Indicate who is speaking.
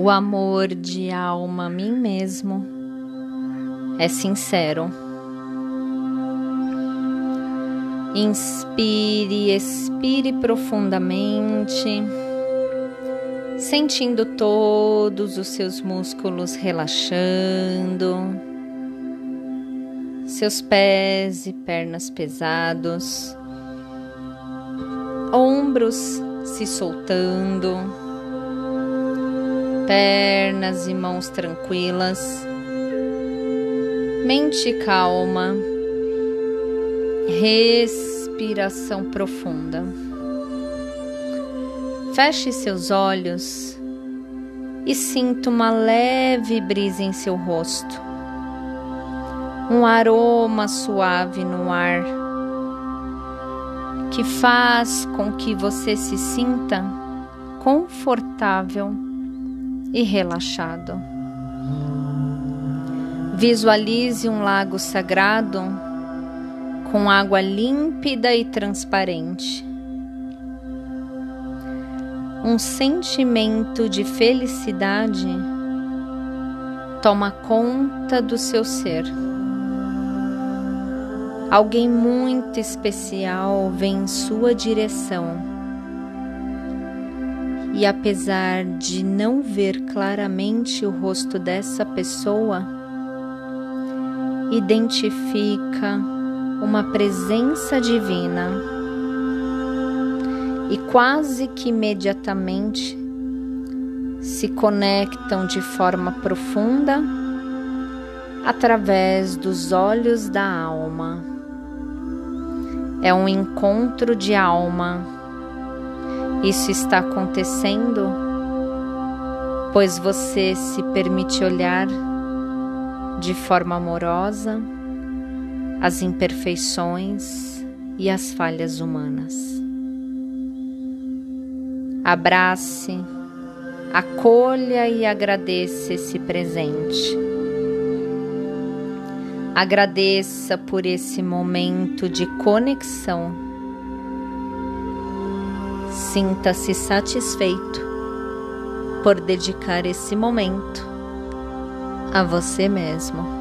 Speaker 1: O amor de alma a mim mesmo é sincero. Inspire, expire profundamente, sentindo todos os seus músculos relaxando, seus pés e pernas pesados, ombros se soltando pernas e mãos tranquilas, mente calma, respiração profunda. Feche seus olhos e sinta uma leve brisa em seu rosto, um aroma suave no ar que faz com que você se sinta confortável e relaxado. Visualize um lago sagrado com água límpida e transparente. Um sentimento de felicidade toma conta do seu ser. Alguém muito especial vem em sua direção e apesar de não ver claramente o rosto dessa pessoa, identifica uma presença divina e quase que imediatamente se conectam de forma profunda através dos olhos da alma. É um encontro de alma isso está acontecendo pois você se permite olhar de forma amorosa as imperfeições e as falhas humanas. Abrace, acolha e agradeça esse presente. Agradeça por esse momento de conexão Sinta-se satisfeito por dedicar esse momento a você mesmo.